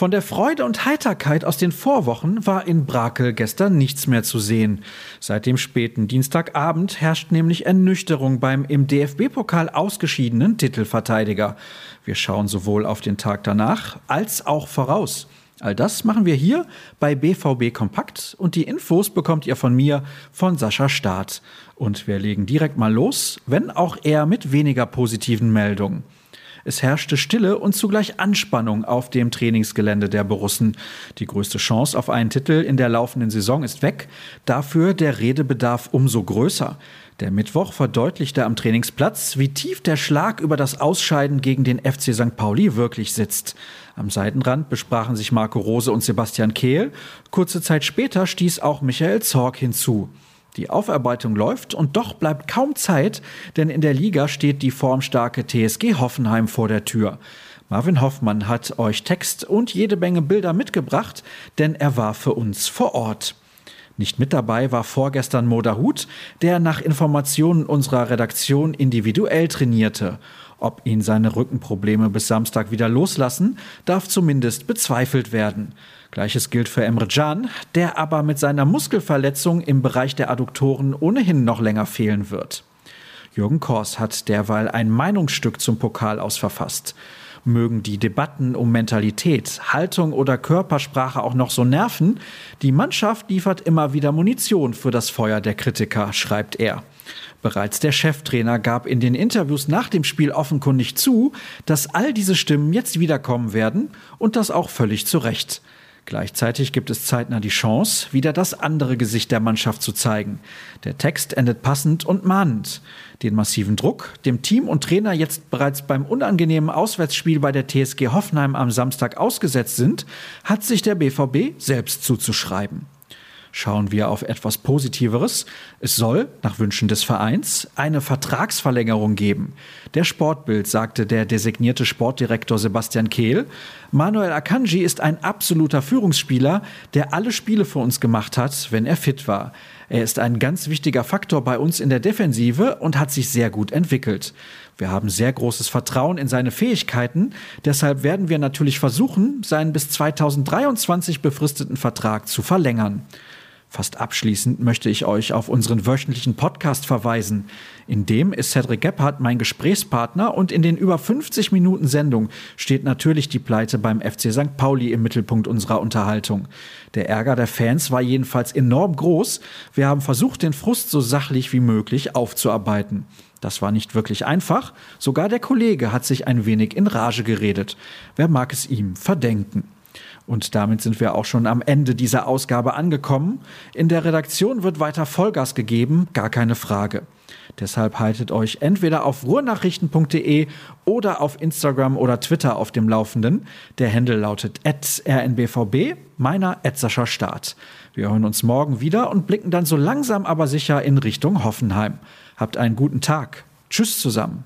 Von der Freude und Heiterkeit aus den Vorwochen war in Brakel gestern nichts mehr zu sehen. Seit dem späten Dienstagabend herrscht nämlich Ernüchterung beim im DFB-Pokal ausgeschiedenen Titelverteidiger. Wir schauen sowohl auf den Tag danach als auch voraus. All das machen wir hier bei BVB Kompakt und die Infos bekommt ihr von mir, von Sascha Staat. Und wir legen direkt mal los, wenn auch eher mit weniger positiven Meldungen. Es herrschte Stille und zugleich Anspannung auf dem Trainingsgelände der Borussen. Die größte Chance auf einen Titel in der laufenden Saison ist weg, dafür der Redebedarf umso größer. Der Mittwoch verdeutlichte am Trainingsplatz, wie tief der Schlag über das Ausscheiden gegen den FC St. Pauli wirklich sitzt. Am Seitenrand besprachen sich Marco Rose und Sebastian Kehl. Kurze Zeit später stieß auch Michael Zorg hinzu. Die Aufarbeitung läuft und doch bleibt kaum Zeit, denn in der Liga steht die formstarke TSG Hoffenheim vor der Tür. Marvin Hoffmann hat euch Text und jede Menge Bilder mitgebracht, denn er war für uns vor Ort. Nicht mit dabei war vorgestern Moderhut, der nach Informationen unserer Redaktion individuell trainierte. Ob ihn seine Rückenprobleme bis Samstag wieder loslassen, darf zumindest bezweifelt werden. Gleiches gilt für Emre Can, der aber mit seiner Muskelverletzung im Bereich der Adduktoren ohnehin noch länger fehlen wird. Jürgen Kors hat derweil ein Meinungsstück zum Pokal aus verfasst. Mögen die Debatten um Mentalität, Haltung oder Körpersprache auch noch so nerven, die Mannschaft liefert immer wieder Munition für das Feuer der Kritiker, schreibt er. Bereits der Cheftrainer gab in den Interviews nach dem Spiel offenkundig zu, dass all diese Stimmen jetzt wiederkommen werden und das auch völlig zu Recht. Gleichzeitig gibt es zeitnah die Chance, wieder das andere Gesicht der Mannschaft zu zeigen. Der Text endet passend und mahnend. Den massiven Druck, dem Team und Trainer jetzt bereits beim unangenehmen Auswärtsspiel bei der TSG Hoffenheim am Samstag ausgesetzt sind, hat sich der BVB selbst zuzuschreiben. Schauen wir auf etwas Positiveres. Es soll, nach Wünschen des Vereins, eine Vertragsverlängerung geben. Der Sportbild sagte der designierte Sportdirektor Sebastian Kehl, Manuel Akanji ist ein absoluter Führungsspieler, der alle Spiele für uns gemacht hat, wenn er fit war. Er ist ein ganz wichtiger Faktor bei uns in der Defensive und hat sich sehr gut entwickelt. Wir haben sehr großes Vertrauen in seine Fähigkeiten, deshalb werden wir natürlich versuchen, seinen bis 2023 befristeten Vertrag zu verlängern. Fast abschließend möchte ich euch auf unseren wöchentlichen Podcast verweisen. In dem ist Cedric Gebhardt mein Gesprächspartner und in den über 50 Minuten Sendung steht natürlich die Pleite beim FC St. Pauli im Mittelpunkt unserer Unterhaltung. Der Ärger der Fans war jedenfalls enorm groß. Wir haben versucht, den Frust so sachlich wie möglich aufzuarbeiten. Das war nicht wirklich einfach. Sogar der Kollege hat sich ein wenig in Rage geredet. Wer mag es ihm verdenken? Und damit sind wir auch schon am Ende dieser Ausgabe angekommen. In der Redaktion wird weiter Vollgas gegeben, gar keine Frage. Deshalb haltet euch entweder auf ruhrnachrichten.de oder auf Instagram oder Twitter auf dem Laufenden. Der Handel lautet rnbvb, meiner Sascha Start. Wir hören uns morgen wieder und blicken dann so langsam aber sicher in Richtung Hoffenheim. Habt einen guten Tag. Tschüss zusammen.